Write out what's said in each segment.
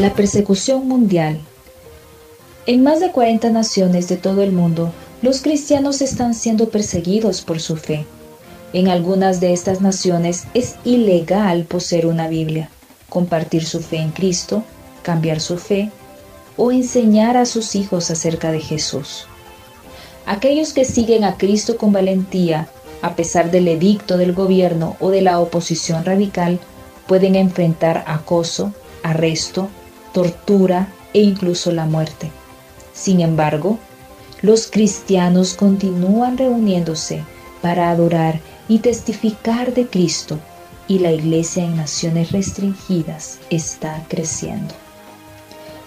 La persecución mundial. En más de 40 naciones de todo el mundo, los cristianos están siendo perseguidos por su fe. En algunas de estas naciones es ilegal poseer una Biblia, compartir su fe en Cristo, cambiar su fe o enseñar a sus hijos acerca de Jesús. Aquellos que siguen a Cristo con valentía, a pesar del edicto del gobierno o de la oposición radical, pueden enfrentar acoso, arresto, tortura e incluso la muerte. Sin embargo, los cristianos continúan reuniéndose para adorar y testificar de Cristo y la iglesia en naciones restringidas está creciendo.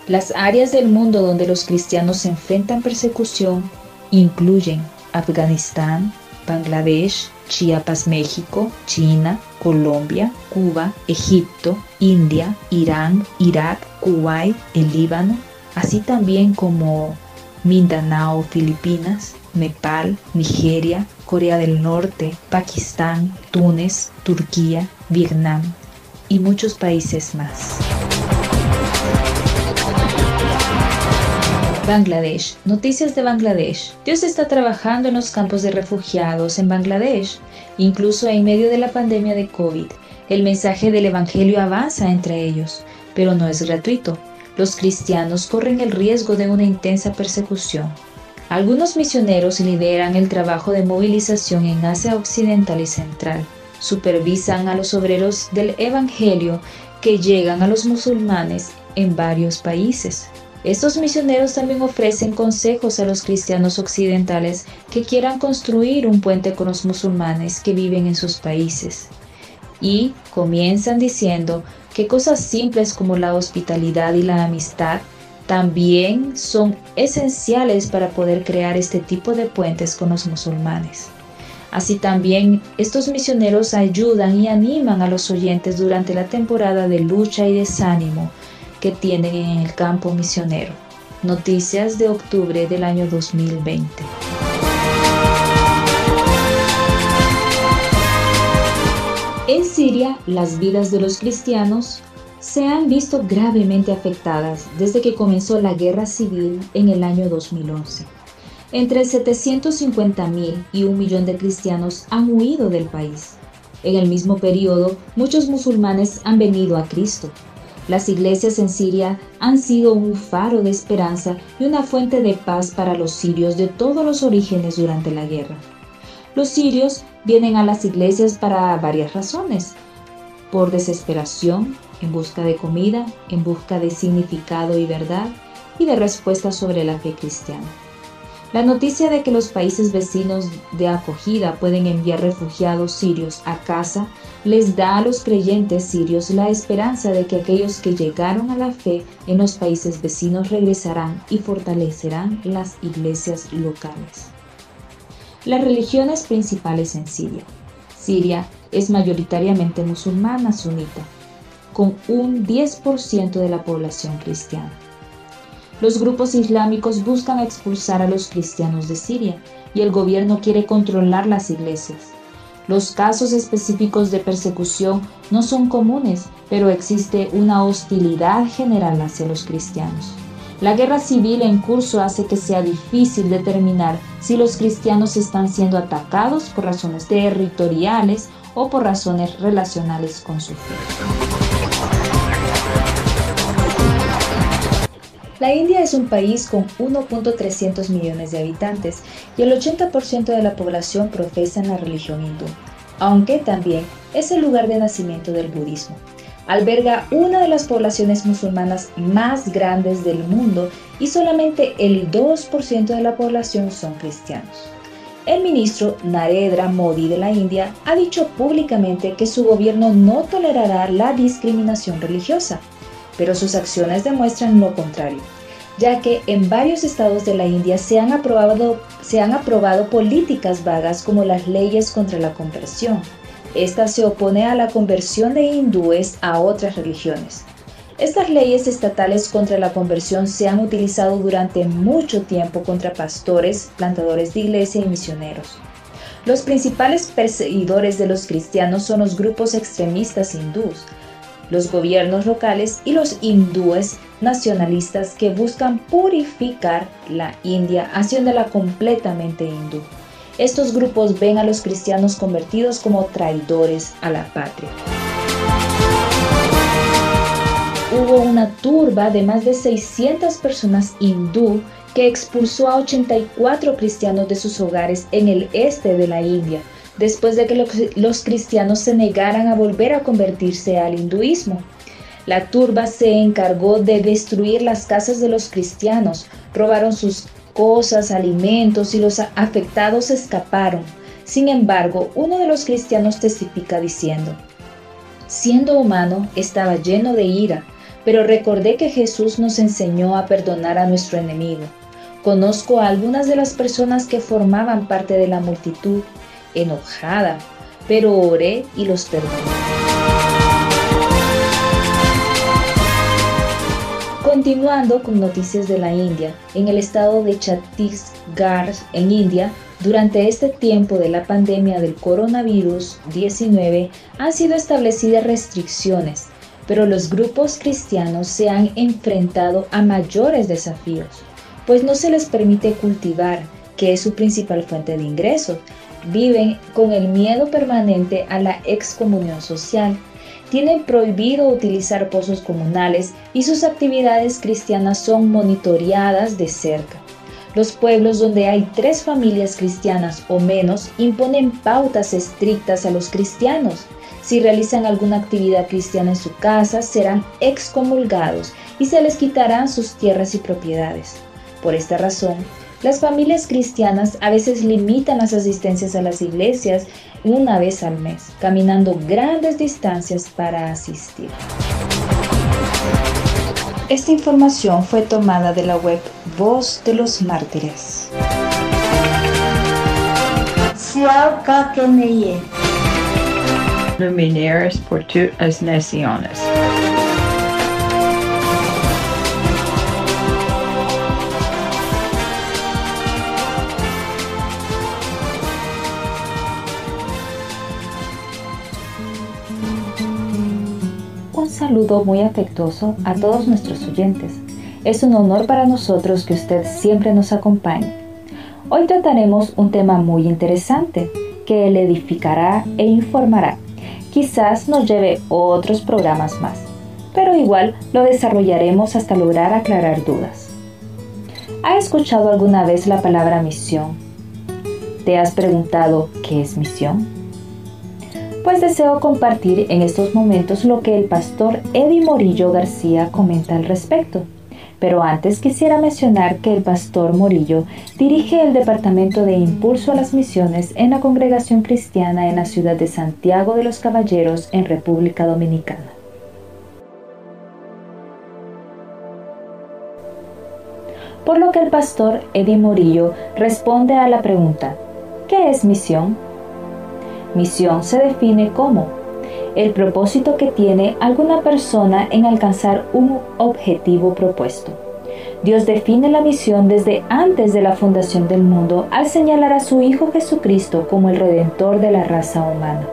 Las áreas del mundo donde los cristianos enfrentan persecución incluyen Afganistán, Bangladesh, Chiapas, México, China, Colombia, Cuba, Egipto, India, Irán, Irak, Kuwait, el Líbano, así también como Mindanao, Filipinas, Nepal, Nigeria, Corea del Norte, Pakistán, Túnez, Turquía, Vietnam y muchos países más. Bangladesh. Noticias de Bangladesh. Dios está trabajando en los campos de refugiados en Bangladesh, incluso en medio de la pandemia de COVID. El mensaje del Evangelio avanza entre ellos, pero no es gratuito. Los cristianos corren el riesgo de una intensa persecución. Algunos misioneros lideran el trabajo de movilización en Asia Occidental y Central. Supervisan a los obreros del Evangelio que llegan a los musulmanes en varios países. Estos misioneros también ofrecen consejos a los cristianos occidentales que quieran construir un puente con los musulmanes que viven en sus países. Y comienzan diciendo que cosas simples como la hospitalidad y la amistad también son esenciales para poder crear este tipo de puentes con los musulmanes. Así también estos misioneros ayudan y animan a los oyentes durante la temporada de lucha y desánimo que tienen en el campo misionero. Noticias de octubre del año 2020. En Siria, las vidas de los cristianos se han visto gravemente afectadas desde que comenzó la guerra civil en el año 2011. Entre 750.000 y un millón de cristianos han huido del país. En el mismo periodo, muchos musulmanes han venido a Cristo, las iglesias en Siria han sido un faro de esperanza y una fuente de paz para los sirios de todos los orígenes durante la guerra. Los sirios vienen a las iglesias para varias razones. Por desesperación, en busca de comida, en busca de significado y verdad, y de respuestas sobre la fe cristiana. La noticia de que los países vecinos de acogida pueden enviar refugiados sirios a casa les da a los creyentes sirios la esperanza de que aquellos que llegaron a la fe en los países vecinos regresarán y fortalecerán las iglesias locales. Las religiones principales en Siria. Siria es mayoritariamente musulmana sunita, con un 10% de la población cristiana. Los grupos islámicos buscan expulsar a los cristianos de Siria y el gobierno quiere controlar las iglesias. Los casos específicos de persecución no son comunes, pero existe una hostilidad general hacia los cristianos. La guerra civil en curso hace que sea difícil determinar si los cristianos están siendo atacados por razones territoriales o por razones relacionales con su fe. La India es un país con 1.300 millones de habitantes y el 80% de la población profesa la religión hindú, aunque también es el lugar de nacimiento del budismo. Alberga una de las poblaciones musulmanas más grandes del mundo y solamente el 2% de la población son cristianos. el ministro Narendra Modi de la India ha dicho públicamente que su gobierno no tolerará la discriminación religiosa, pero sus acciones demuestran lo contrario, ya que en varios estados de la India se han aprobado, se han aprobado políticas vagas como las leyes contra la conversión. Esta se opone a la conversión de hindúes a otras religiones. Estas leyes estatales contra la conversión se han utilizado durante mucho tiempo contra pastores, plantadores de iglesia y misioneros. Los principales perseguidores de los cristianos son los grupos extremistas hindús, los gobiernos locales y los hindúes nacionalistas que buscan purificar la India haciéndola completamente hindú. Estos grupos ven a los cristianos convertidos como traidores a la patria hubo una turba de más de 600 personas hindú que expulsó a 84 cristianos de sus hogares en el este de la India, después de que los cristianos se negaran a volver a convertirse al hinduismo. La turba se encargó de destruir las casas de los cristianos, robaron sus cosas, alimentos y los afectados escaparon. Sin embargo, uno de los cristianos testifica diciendo, Siendo humano, estaba lleno de ira pero recordé que Jesús nos enseñó a perdonar a nuestro enemigo. Conozco a algunas de las personas que formaban parte de la multitud, enojada, pero oré y los perdoné. Continuando con noticias de la India, en el estado de Chhattisgarh, en India, durante este tiempo de la pandemia del coronavirus 19 han sido establecidas restricciones pero los grupos cristianos se han enfrentado a mayores desafíos, pues no se les permite cultivar, que es su principal fuente de ingresos. Viven con el miedo permanente a la excomunión social. Tienen prohibido utilizar pozos comunales y sus actividades cristianas son monitoreadas de cerca. Los pueblos donde hay tres familias cristianas o menos imponen pautas estrictas a los cristianos si realizan alguna actividad cristiana en su casa, serán excomulgados y se les quitarán sus tierras y propiedades. Por esta razón, las familias cristianas a veces limitan las asistencias a las iglesias una vez al mes, caminando grandes distancias para asistir. Esta información fue tomada de la web Voz de los Mártires. Lumineers por todas las naciones. Saludo muy afectuoso a todos nuestros oyentes. Es un honor para nosotros que usted siempre nos acompañe. Hoy trataremos un tema muy interesante que le edificará e informará quizás nos lleve otros programas más, pero igual lo desarrollaremos hasta lograr aclarar dudas. ¿Ha escuchado alguna vez la palabra misión? ¿Te has preguntado qué es misión? Pues deseo compartir en estos momentos lo que el pastor Eddie Morillo García comenta al respecto. Pero antes quisiera mencionar que el pastor Morillo dirige el Departamento de Impulso a las Misiones en la Congregación Cristiana en la ciudad de Santiago de los Caballeros en República Dominicana. Por lo que el pastor Eddie Morillo responde a la pregunta, ¿qué es misión? Misión se define como el propósito que tiene alguna persona en alcanzar un objetivo propuesto. Dios define la misión desde antes de la fundación del mundo al señalar a su Hijo Jesucristo como el redentor de la raza humana.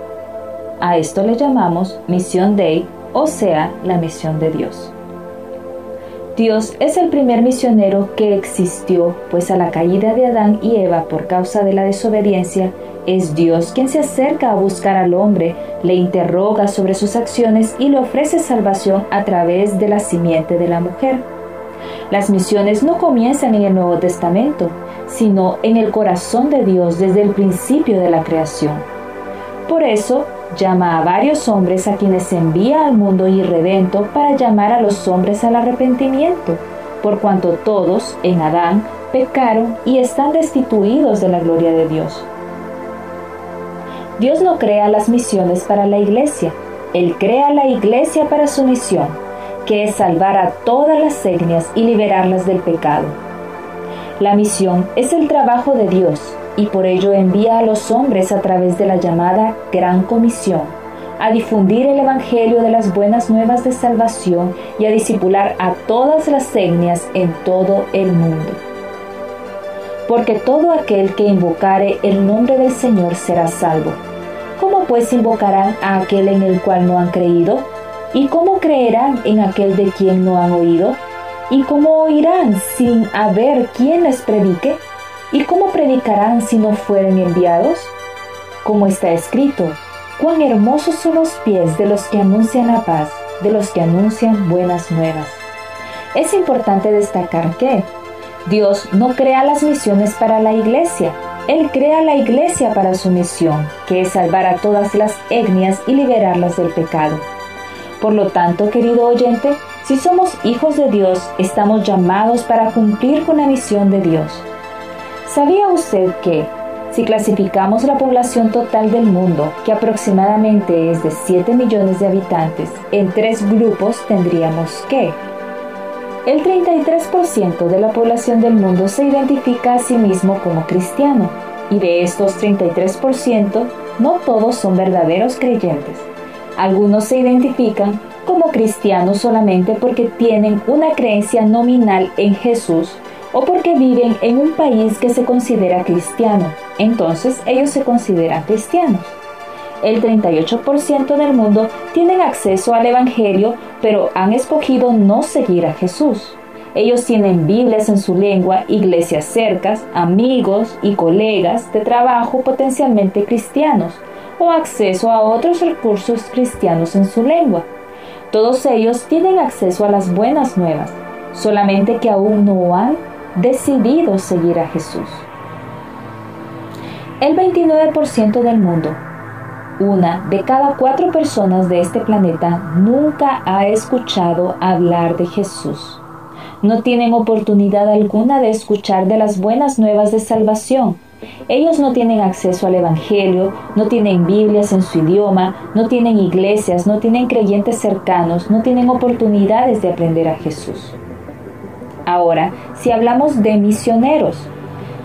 A esto le llamamos misión Dei, o sea, la misión de Dios. Dios es el primer misionero que existió, pues a la caída de Adán y Eva por causa de la desobediencia, es Dios quien se acerca a buscar al hombre, le interroga sobre sus acciones y le ofrece salvación a través de la simiente de la mujer. Las misiones no comienzan en el Nuevo Testamento, sino en el corazón de Dios desde el principio de la creación. Por eso, llama a varios hombres a quienes envía al mundo irredento para llamar a los hombres al arrepentimiento. por cuanto todos en Adán pecaron y están destituidos de la gloria de Dios. Dios no crea las misiones para la iglesia, Él crea la iglesia para su misión, que es salvar a todas las etnias y liberarlas del pecado. La misión es el trabajo de Dios y por ello envía a los hombres a través de la llamada Gran Comisión a difundir el Evangelio de las buenas nuevas de salvación y a disipular a todas las etnias en todo el mundo. Porque todo aquel que invocare el nombre del Señor será salvo. ¿Cómo pues invocarán a aquel en el cual no han creído? ¿Y cómo creerán en aquel de quien no han oído? ¿Y cómo oirán sin haber quien les predique? ¿Y cómo predicarán si no fueren enviados? Como está escrito, Cuán hermosos son los pies de los que anuncian la paz, de los que anuncian buenas nuevas. Es importante destacar que Dios no crea las misiones para la iglesia, Él crea la iglesia para su misión, que es salvar a todas las etnias y liberarlas del pecado. Por lo tanto, querido oyente, si somos hijos de Dios, estamos llamados para cumplir con la misión de Dios. ¿Sabía usted que si clasificamos la población total del mundo, que aproximadamente es de 7 millones de habitantes, en tres grupos tendríamos que el 33% de la población del mundo se identifica a sí mismo como cristiano, y de estos 33%, no todos son verdaderos creyentes. Algunos se identifican como cristianos solamente porque tienen una creencia nominal en Jesús o porque viven en un país que se considera cristiano, entonces ellos se consideran cristianos. El 38% del mundo tienen acceso al Evangelio, pero han escogido no seguir a Jesús. Ellos tienen Biblias en su lengua, iglesias cercas, amigos y colegas de trabajo potencialmente cristianos, o acceso a otros recursos cristianos en su lengua. Todos ellos tienen acceso a las buenas nuevas, solamente que aún no han decidido seguir a Jesús. El 29% del mundo, una de cada cuatro personas de este planeta, nunca ha escuchado hablar de Jesús. No tienen oportunidad alguna de escuchar de las buenas nuevas de salvación. Ellos no tienen acceso al Evangelio, no tienen Biblias en su idioma, no tienen iglesias, no tienen creyentes cercanos, no tienen oportunidades de aprender a Jesús. Ahora, si hablamos de misioneros,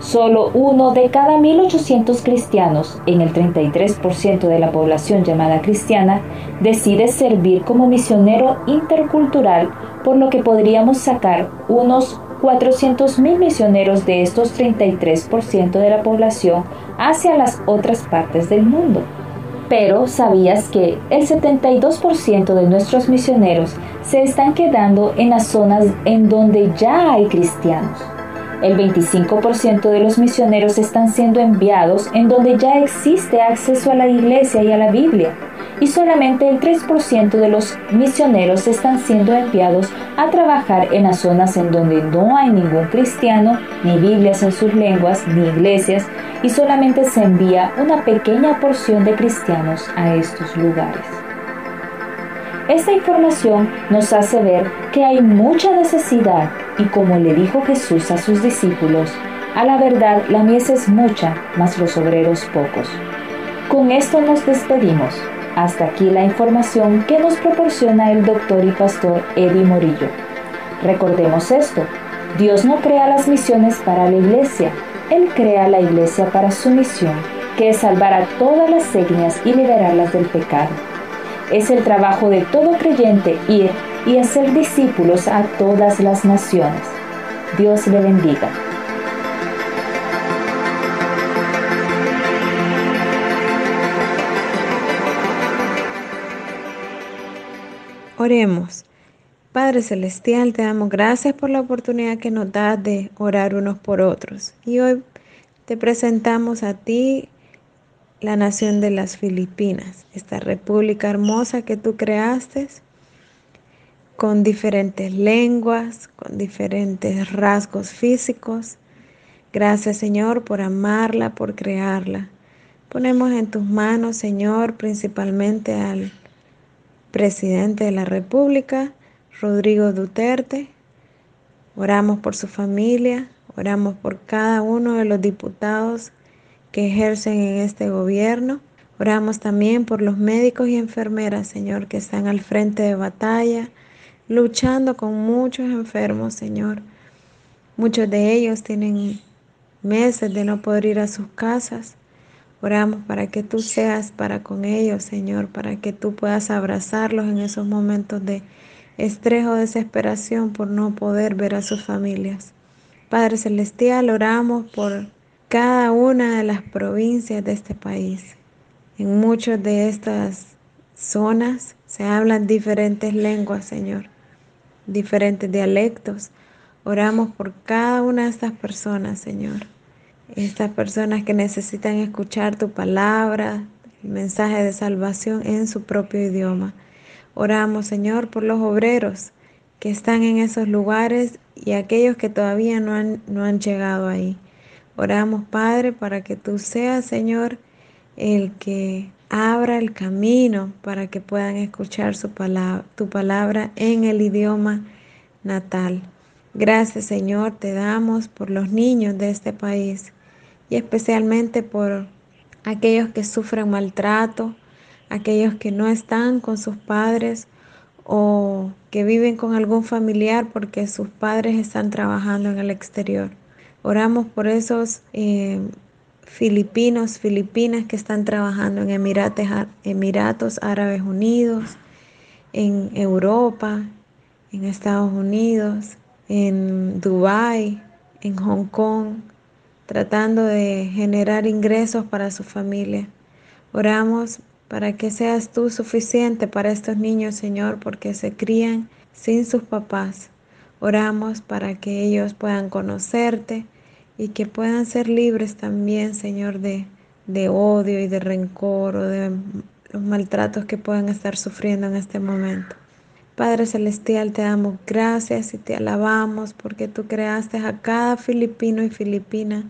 solo uno de cada 1.800 cristianos, en el 33% de la población llamada cristiana, decide servir como misionero intercultural, por lo que podríamos sacar unos 400.000 misioneros de estos 33% de la población hacia las otras partes del mundo. Pero ¿sabías que el 72% de nuestros misioneros se están quedando en las zonas en donde ya hay cristianos? El 25% de los misioneros están siendo enviados en donde ya existe acceso a la iglesia y a la Biblia y solamente el 3% de los misioneros están siendo enviados a trabajar en las zonas en donde no hay ningún cristiano, ni Biblias en sus lenguas, ni iglesias, y solamente se envía una pequeña porción de cristianos a estos lugares. Esta información nos hace ver que hay mucha necesidad y como le dijo Jesús a sus discípulos, a la verdad la mies es mucha, mas los obreros pocos. Con esto nos despedimos. Hasta aquí la información que nos proporciona el doctor y pastor Eddie Morillo. Recordemos esto, Dios no crea las misiones para la iglesia, Él crea la iglesia para su misión, que es salvar a todas las etnias y liberarlas del pecado. Es el trabajo de todo creyente ir y hacer discípulos a todas las naciones. Dios le bendiga. Oremos. Padre Celestial, te damos gracias por la oportunidad que nos das de orar unos por otros. Y hoy te presentamos a ti la nación de las Filipinas, esta república hermosa que tú creaste, con diferentes lenguas, con diferentes rasgos físicos. Gracias Señor por amarla, por crearla. Ponemos en tus manos, Señor, principalmente al presidente de la República, Rodrigo Duterte, Oramos por su familia, oramos por cada uno de los diputados que ejercen en este gobierno. Oramos también por los médicos y enfermeras, Señor, que están al frente de batalla, luchando con muchos enfermos, Señor. Muchos de ellos tienen meses de no poder ir a sus casas. Oramos para que tú seas para con ellos, Señor, para que tú puedas abrazarlos en esos momentos de estrés o desesperación por no poder ver a sus familias. Padre Celestial, oramos por cada una de las provincias de este país. En muchas de estas zonas se hablan diferentes lenguas, Señor, diferentes dialectos. Oramos por cada una de estas personas, Señor. Estas personas que necesitan escuchar tu palabra, el mensaje de salvación en su propio idioma. Oramos, Señor, por los obreros que están en esos lugares y aquellos que todavía no han, no han llegado ahí. Oramos, Padre, para que tú seas, Señor, el que abra el camino para que puedan escuchar tu palabra en el idioma natal. Gracias, Señor, te damos por los niños de este país y especialmente por aquellos que sufren maltrato, aquellos que no están con sus padres o que viven con algún familiar porque sus padres están trabajando en el exterior. Oramos por esos eh, filipinos, filipinas que están trabajando en Emirates, Emiratos Árabes Unidos, en Europa, en Estados Unidos, en Dubái, en Hong Kong, tratando de generar ingresos para su familia. Oramos para que seas tú suficiente para estos niños, Señor, porque se crían sin sus papás. Oramos para que ellos puedan conocerte y que puedan ser libres también, Señor, de, de odio y de rencor o de los maltratos que puedan estar sufriendo en este momento. Padre Celestial, te damos gracias y te alabamos porque tú creaste a cada filipino y filipina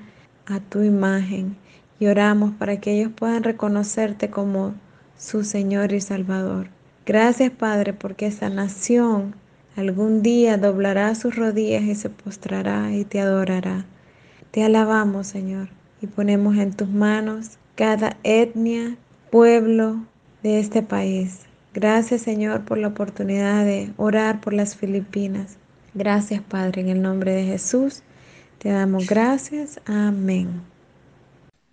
a tu imagen y oramos para que ellos puedan reconocerte como su Señor y Salvador. Gracias Padre porque esta nación algún día doblará sus rodillas y se postrará y te adorará. Te alabamos Señor y ponemos en tus manos cada etnia, pueblo de este país. Gracias Señor por la oportunidad de orar por las Filipinas. Gracias Padre, en el nombre de Jesús te damos gracias. Amén.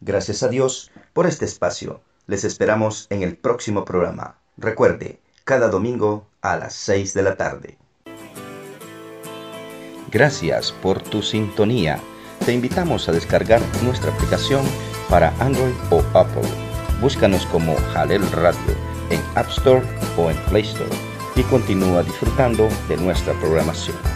Gracias a Dios por este espacio. Les esperamos en el próximo programa. Recuerde, cada domingo a las 6 de la tarde. Gracias por tu sintonía. Te invitamos a descargar nuestra aplicación para Android o Apple. Búscanos como Jalel Radio en App Store o en Play Store y continúa disfrutando de nuestra programación.